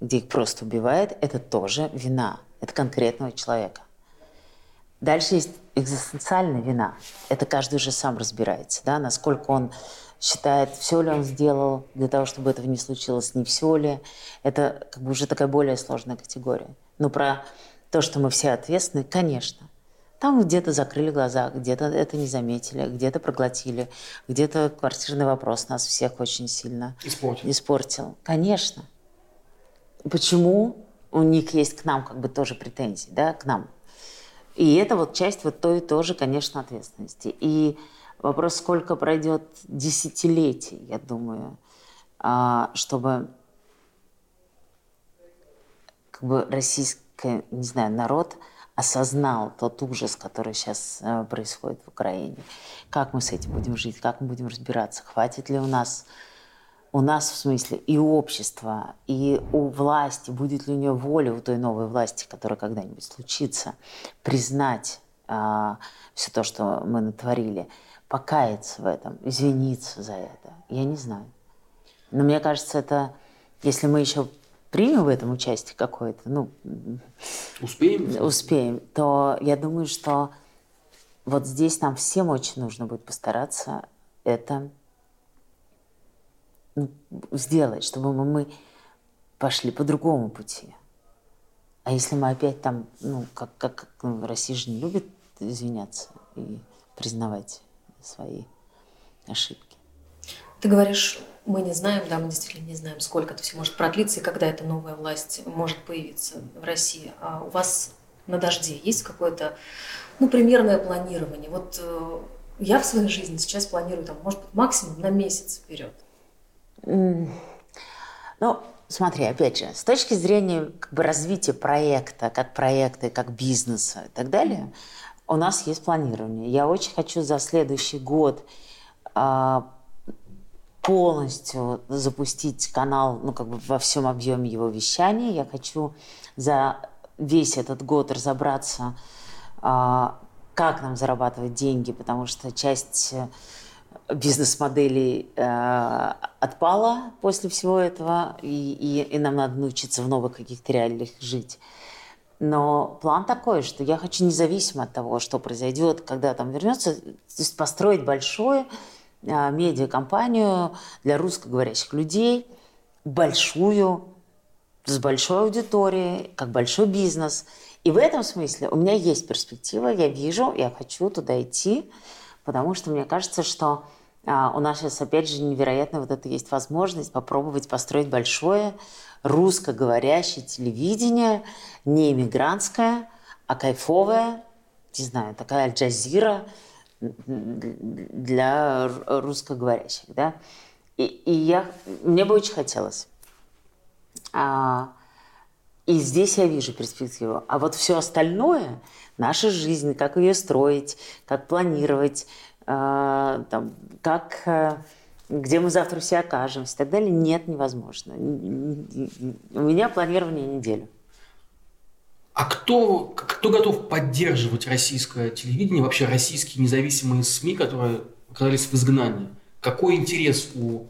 где их просто убивают, это тоже вина. Это конкретного человека. Дальше есть экзистенциальная вина. Это каждый уже сам разбирается, да, насколько он считает, все ли он сделал для того, чтобы этого не случилось, не все ли. Это как бы уже такая более сложная категория. Но про то, что мы все ответственны, конечно. Там где-то закрыли глаза, где-то это не заметили, где-то проглотили, где-то квартирный вопрос нас всех очень сильно испортил. испортил. Конечно. Почему у них есть к нам как бы тоже претензии, да, к нам? И это вот часть вот той тоже, конечно, ответственности. И вопрос, сколько пройдет десятилетий, я думаю, а, чтобы как бы российский, не знаю, народ – осознал тот ужас, который сейчас э, происходит в Украине. Как мы с этим будем жить, как мы будем разбираться, хватит ли у нас, у нас в смысле и у общества, и у власти, будет ли у нее воля у той новой власти, которая когда-нибудь случится, признать а, все то, что мы натворили, покаяться в этом, извиниться за это. Я не знаю. Но мне кажется, это, если мы еще примем в этом участие какое-то, ну, успеем, успеем, то я думаю, что вот здесь нам всем очень нужно будет постараться это ну, сделать, чтобы мы, мы пошли по другому пути. А если мы опять там, ну, как, как ну, Россия же не любит извиняться и признавать свои ошибки. Ты говоришь, мы не знаем, да, мы действительно не знаем, сколько это все может продлиться и когда эта новая власть может появиться в России. А у вас на дожде есть какое-то, ну, примерное планирование? Вот э, я в своей жизни сейчас планирую, там, может быть, максимум на месяц вперед. Mm. Ну, смотри, опять же, с точки зрения как бы, развития проекта, как проекта, как бизнеса и так далее, у нас есть планирование. Я очень хочу за следующий год а, полностью запустить канал, ну, как бы во всем объеме его вещания. Я хочу за весь этот год разобраться, а, как нам зарабатывать деньги, потому что часть э, бизнес-моделей э, отпала после всего этого, и, и, и нам надо научиться в новых каких-то реалиях жить. Но план такой, что я хочу независимо от того, что произойдет, когда там вернется, то есть построить большое медиакомпанию для русскоговорящих людей, большую, с большой аудиторией, как большой бизнес. И в этом смысле у меня есть перспектива, я вижу, я хочу туда идти, потому что мне кажется, что а, у нас сейчас, опять же, невероятно вот это есть возможность попробовать построить большое русскоговорящее телевидение, не иммигрантское, а кайфовая, не знаю, такая аль-джазира для русскоговорящих, да. И, и я, мне бы очень хотелось. А, и здесь я вижу перспективу. А вот все остальное, наша жизнь, как ее строить, как планировать, а, там, как, а, где мы завтра все окажемся и так далее, нет, невозможно. У меня планирование неделю. А кто, кто готов поддерживать российское телевидение, вообще российские независимые СМИ, которые оказались в изгнании? Какой интерес у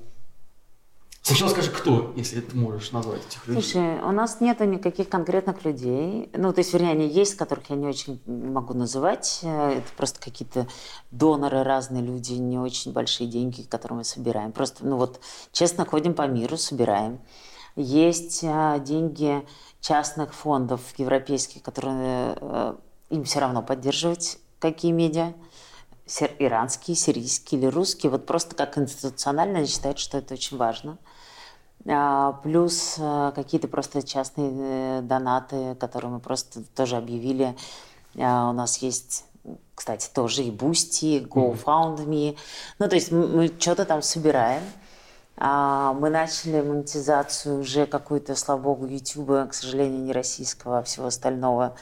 Сначала скажи, кто, если ты можешь назвать этих людей. Слушай, у нас нет никаких конкретных людей. Ну, то есть, вернее, они есть, которых я не очень могу называть. Это просто какие-то доноры, разные люди, не очень большие деньги, которые мы собираем. Просто, ну вот, честно, ходим по миру, собираем. Есть а, деньги частных фондов европейских, которые э, им все равно поддерживать какие медиа иранские, сирийские или русские, вот просто как институционально они считают, что это очень важно. А, плюс э, какие-то просто частные э, донаты, которые мы просто тоже объявили. А, у нас есть, кстати, тоже и Boosty, и GoFundMe. Ну, то есть мы что-то там собираем. А, мы начали монетизацию уже какую-то, слава богу, YouTube, к сожалению, не российского, а всего остального.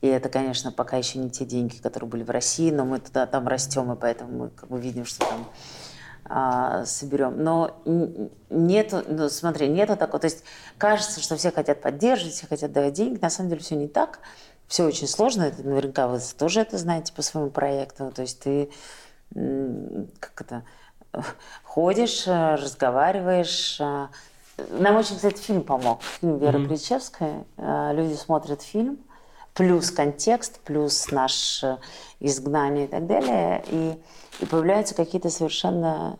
И это, конечно, пока еще не те деньги, которые были в России, но мы туда там растем, и поэтому мы как бы видим, что там а, соберем. Но нету, ну, смотри, нету такого. То есть кажется, что все хотят поддерживать, все хотят давать деньги. На самом деле все не так. Все очень сложно. Это наверняка вы тоже это знаете по своему проекту. То есть ты как это ходишь, разговариваешь. А. Нам очень, кстати, фильм помог. Фильм Веры mm-hmm. Кричевской. А, люди смотрят фильм, плюс контекст, плюс наше изгнание и так далее. И и появляются какие-то совершенно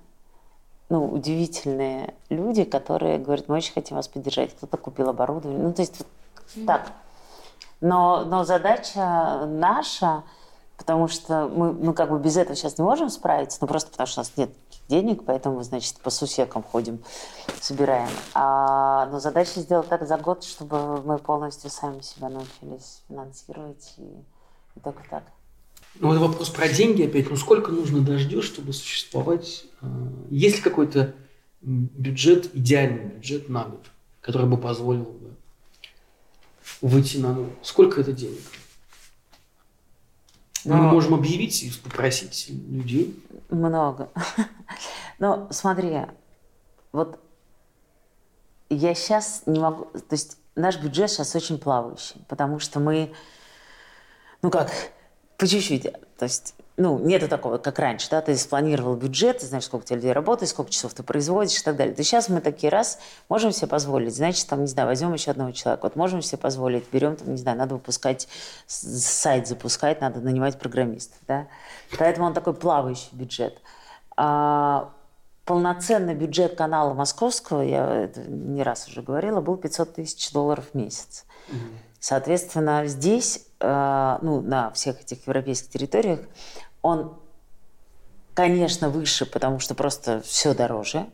ну, удивительные люди, которые говорят, мы очень хотим вас поддержать. Кто-то купил оборудование. Ну, то есть вот так. Но, но задача наша, потому что мы, мы как бы без этого сейчас не можем справиться, ну просто потому что у нас нет денег, поэтому, значит, по сусекам ходим, собираем. А, но задача сделать так за год, чтобы мы полностью сами себя научились финансировать и, и только так. Ну, это вопрос про деньги опять. Ну, сколько нужно дождешь, чтобы существовать? А, есть ли какой-то бюджет, идеальный бюджет на год, который бы позволил бы выйти на ноль? Сколько это денег? Но... Мы можем объявить и попросить людей. Много. Но смотри, вот я сейчас не могу... То есть наш бюджет сейчас очень плавающий, потому что мы... Ну как, по чуть-чуть. То есть, ну, нету такого, как раньше, да, ты спланировал бюджет, ты знаешь, сколько у тебя людей работает, сколько часов ты производишь и так далее. То сейчас мы такие раз можем себе позволить, значит, там, не знаю, возьмем еще одного человека, вот можем себе позволить, берем, там, не знаю, надо выпускать, сайт запускать, надо нанимать программистов, да. Поэтому он такой плавающий бюджет. А полноценный бюджет канала московского, я это не раз уже говорила, был 500 тысяч долларов в месяц. Соответственно, здесь, ну, на всех этих европейских территориях, он, конечно, выше, потому что просто все дороже.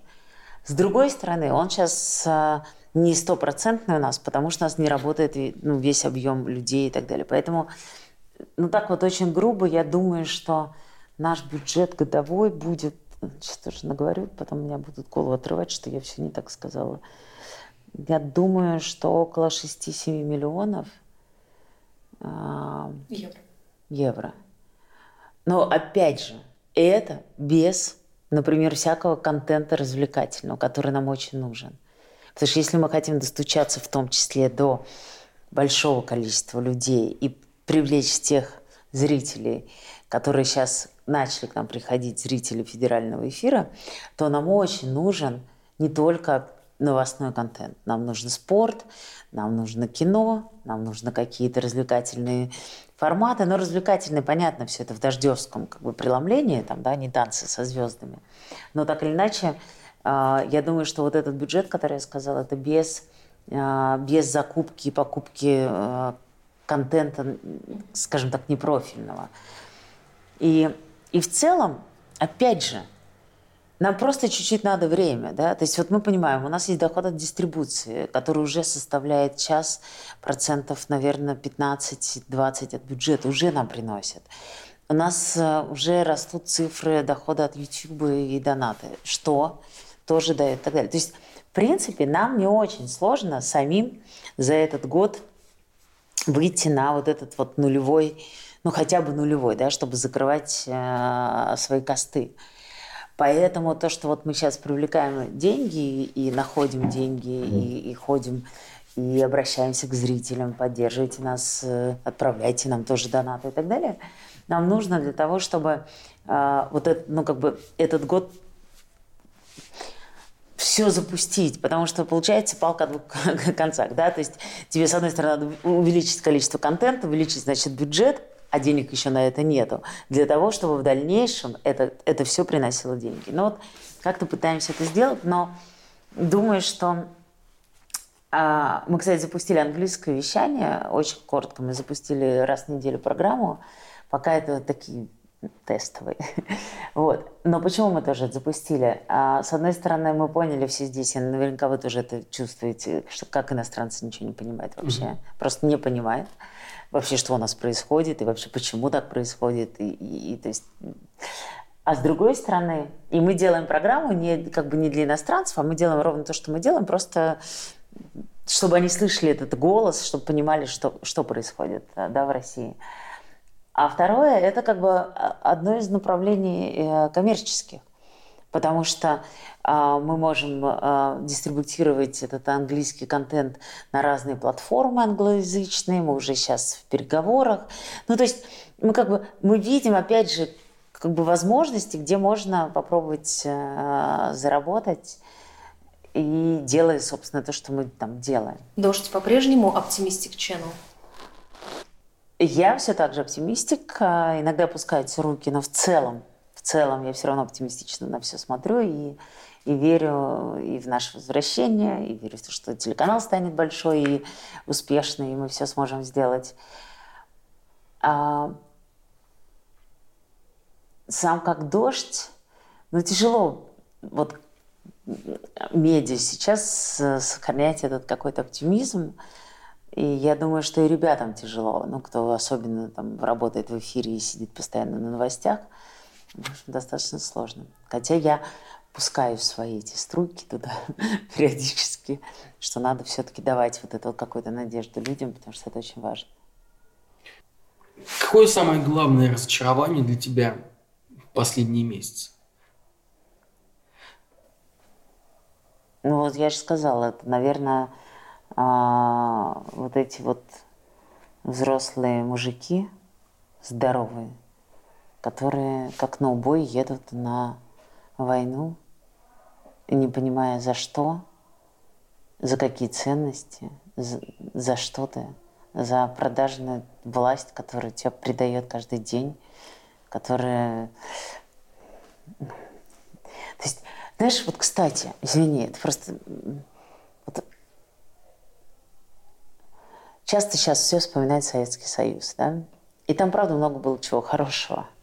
С другой стороны, он сейчас э, не стопроцентный у нас, потому что у нас не работает ну, весь объем людей и так далее. Поэтому, ну так вот очень грубо, я думаю, что наш бюджет годовой будет, сейчас тоже наговорю, потом меня будут голову отрывать, что я все не так сказала. Я думаю, что около 6-7 миллионов евро. евро. Но опять же, это без, например, всякого контента развлекательного, который нам очень нужен. Потому что если мы хотим достучаться в том числе до большого количества людей и привлечь тех зрителей, которые сейчас начали к нам приходить, зрители федерального эфира, то нам очень нужен не только новостной контент. Нам нужен спорт, нам нужно кино, нам нужно какие-то развлекательные форматы. Но развлекательные, понятно, все это в дождевском как бы преломлении, там, да, не танцы со звездами. Но так или иначе, а, я думаю, что вот этот бюджет, который я сказала, это без, а, без закупки и покупки а, контента, скажем так, непрофильного. И, и в целом, опять же, Нам просто чуть-чуть надо время, да, то есть вот мы понимаем, у нас есть доход от дистрибуции, который уже составляет час процентов, наверное, 15-20 от бюджета, уже нам приносят. У нас э, уже растут цифры дохода от YouTube и донаты, что тоже дает и так далее. То есть, в принципе, нам не очень сложно самим за этот год выйти на вот этот вот нулевой, ну хотя бы нулевой, да, чтобы закрывать э, свои косты. Поэтому то, что вот мы сейчас привлекаем деньги и находим деньги, и, и ходим, и обращаемся к зрителям, поддерживайте нас, э, отправляйте нам тоже донаты и так далее, нам нужно для того, чтобы э, вот это, ну, как бы этот год все запустить, потому что получается палка о двух концах, да, то есть тебе, с одной стороны, надо увеличить количество контента, увеличить, значит, бюджет, а денег еще на это нету, для того, чтобы в дальнейшем это, это все приносило деньги. Ну вот как-то пытаемся это сделать, но думаю, что а, мы, кстати, запустили английское вещание, очень коротко, мы запустили раз в неделю программу, пока это такие тестовые. вот. Но почему мы тоже это запустили? А, с одной стороны, мы поняли все здесь, и наверняка вы тоже это чувствуете, что как иностранцы ничего не понимают вообще, mm-hmm. просто не понимают вообще, что у нас происходит, и вообще, почему так происходит. И, и, и, то есть... А с другой стороны, и мы делаем программу не, как бы не для иностранцев, а мы делаем ровно то, что мы делаем, просто чтобы они слышали этот голос, чтобы понимали, что, что происходит да, в России. А второе, это как бы одно из направлений э, коммерческих потому что э, мы можем э, дистрибутировать этот английский контент на разные платформы англоязычные, мы уже сейчас в переговорах. Ну, то есть мы как бы мы видим, опять же, как бы возможности, где можно попробовать э, заработать и делая, собственно, то, что мы там делаем. Дождь по-прежнему оптимистик channel? Я все так же оптимистик. Иногда опускаются руки, но в целом в целом я все равно оптимистично на все смотрю и, и верю и в наше возвращение, и верю в то, что телеканал станет большой и успешный, и мы все сможем сделать. А, сам как дождь, ну тяжело вот медиа сейчас сохранять этот какой-то оптимизм. И я думаю, что и ребятам тяжело, ну, кто особенно там работает в эфире и сидит постоянно на новостях – достаточно сложно. Хотя я пускаю свои эти струйки туда периодически, что надо все-таки давать вот эту какую-то надежду людям, потому что это очень важно. Какое самое главное разочарование для тебя в последние месяцы? Ну вот я же сказала, это, наверное, а, вот эти вот взрослые мужики здоровые, которые как на убой едут на войну, не понимая за что, за какие ценности, за, за что-то, за продажную власть, которая тебя предает каждый день, которая... То есть, знаешь, вот, кстати, извини, это просто... Вот... Часто сейчас все вспоминает Советский Союз, да? И там, правда, много было чего хорошего –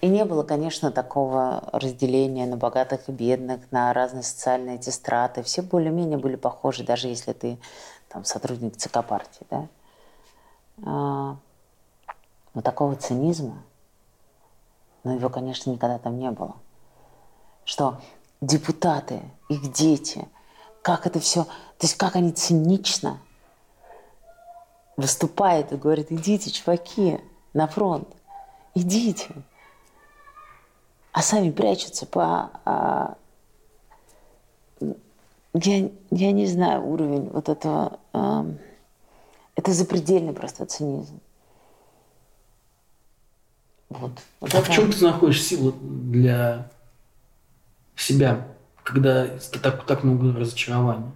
и не было, конечно, такого разделения на богатых и бедных, на разные социальные эти страты. Все более-менее были похожи, даже если ты там, сотрудник ЦК партии. Да? А, но такого цинизма, ну, его, конечно, никогда там не было. Что депутаты, их дети, как это все, то есть как они цинично выступают и говорят, идите, чуваки, на фронт, идите а сами прячутся по... А, я, я не знаю уровень вот этого... А, это запредельный просто цинизм. Вот. вот а это... в чем ты находишь силу для себя, когда так, так много разочарований?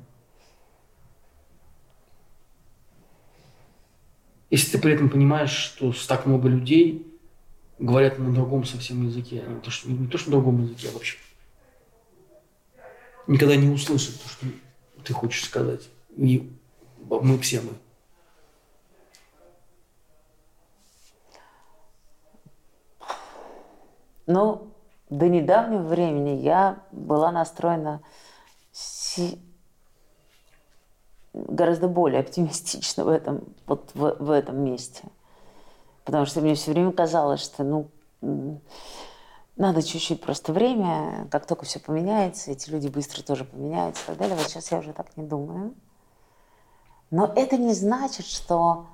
Если ты при этом понимаешь, что так много людей говорят на другом совсем языке. Не то, что, не то, что на другом языке, а вообще никогда не услышат то, что ты хочешь сказать. И мы все мы. Ну, до недавнего времени я была настроена си- гораздо более оптимистично в этом, вот в, в этом месте. Потому что мне все время казалось, что ну, надо чуть-чуть просто время, как только все поменяется, эти люди быстро тоже поменяются и так далее. Вот сейчас я уже так не думаю. Но это не значит, что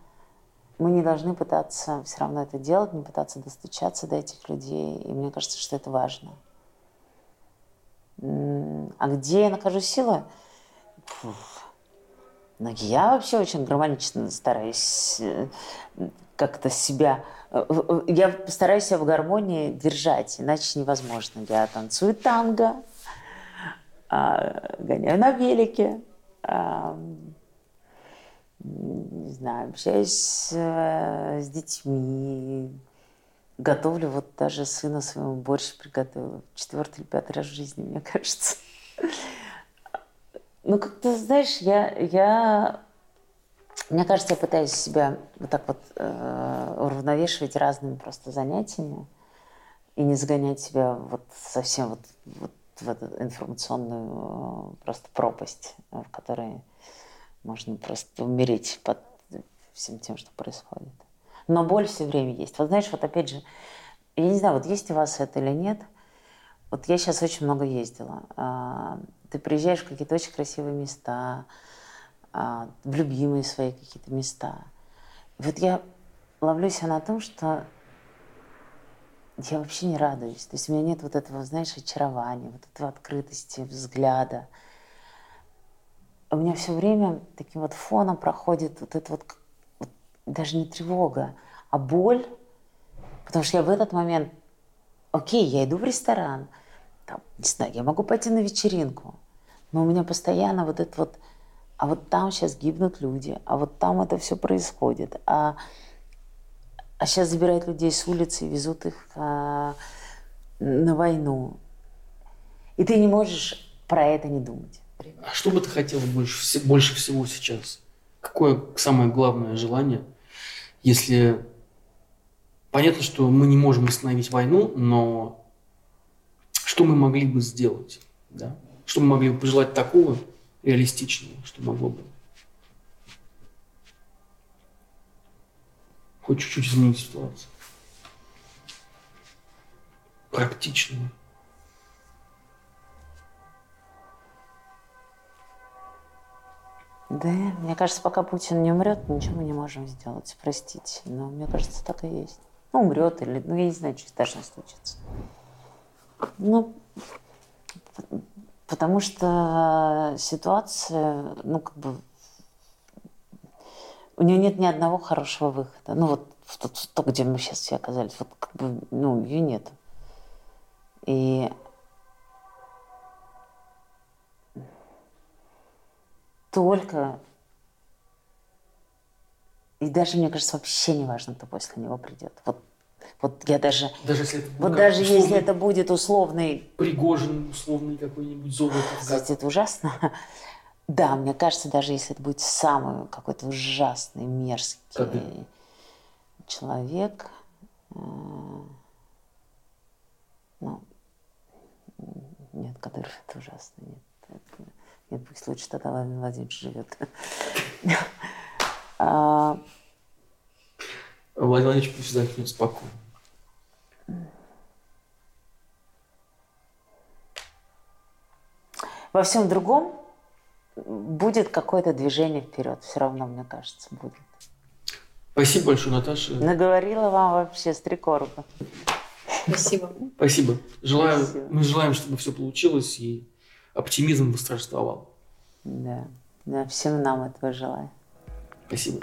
мы не должны пытаться все равно это делать, не пытаться достучаться до этих людей. И мне кажется, что это важно. А где я нахожу силы? Фух. Ну, я вообще очень гармонично стараюсь э, как-то себя... э, Я стараюсь себя в гармонии держать, иначе невозможно. Я танцую танго, а, гоняю на велике, а, не знаю, общаюсь э, с детьми, готовлю, вот даже сына своему борщ приготовила. Четвертый или пятый раз в жизни, мне кажется. Ну, как-то, знаешь, я, я, мне кажется, я пытаюсь себя вот так вот э, уравновешивать разными просто занятиями и не загонять себя вот совсем вот, вот в эту информационную э, просто пропасть, э, в которой можно просто умереть под всем тем, что происходит. Но боль все время есть. Вот знаешь, вот опять же, я не знаю, вот есть у вас это или нет. Вот я сейчас очень много ездила. А, Ты приезжаешь в какие-то очень красивые места, в любимые свои какие-то места. И вот я ловлю себя на том, что я вообще не радуюсь. То есть у меня нет вот этого, знаешь, очарования, вот этого открытости, взгляда. У меня все время таким вот фоном проходит вот это вот, вот даже не тревога, а боль. Потому что я в этот момент, окей, я иду в ресторан, там, не знаю, я могу пойти на вечеринку, но у меня постоянно вот это вот, а вот там сейчас гибнут люди, а вот там это все происходит, а, а сейчас забирают людей с улицы и везут их а, на войну. И ты не можешь про это не думать. А что бы ты хотела больше, больше всего сейчас? Какое самое главное желание, если... Понятно, что мы не можем остановить войну, но что мы могли бы сделать? Да? Что мы могли бы пожелать такого реалистичного, что могло бы хоть чуть-чуть изменить ситуацию? Практичного. Да, мне кажется, пока Путин не умрет, ничего мы не можем сделать. Простите, но мне кажется, так и есть. Ну, умрет или, ну, я не знаю, что должно случиться. Ну, потому что ситуация, ну, как бы, у нее нет ни одного хорошего выхода. Ну, вот в тот, в то, где мы сейчас все оказались, вот как бы, ну, ее нет. И только и даже, мне кажется, вообще не важно, кто после него придет. Вот, вот я даже, Даже если это, ну, вот даже если условный это будет условный, Пригожин, условный какой-нибудь знаете, это ужасно. Да, мне кажется, даже если это будет самый какой-то ужасный, мерзкий Как человек, э, ну, нет, Кадыров это ужасно, нет. это- Нет, пусть лучше тогда Владимир Владимирович живет. Владимир Владимирович пусть вздохнет спокойно. Во всем другом будет какое-то движение вперед. Все равно, мне кажется, будет. Спасибо большое, Наташа. Наговорила вам вообще с три короба. Спасибо. Спасибо. Желаю, Спасибо. Мы желаем, чтобы все получилось и оптимизм восторжествовал. Да. да. Всем нам этого желаю. Спасибо.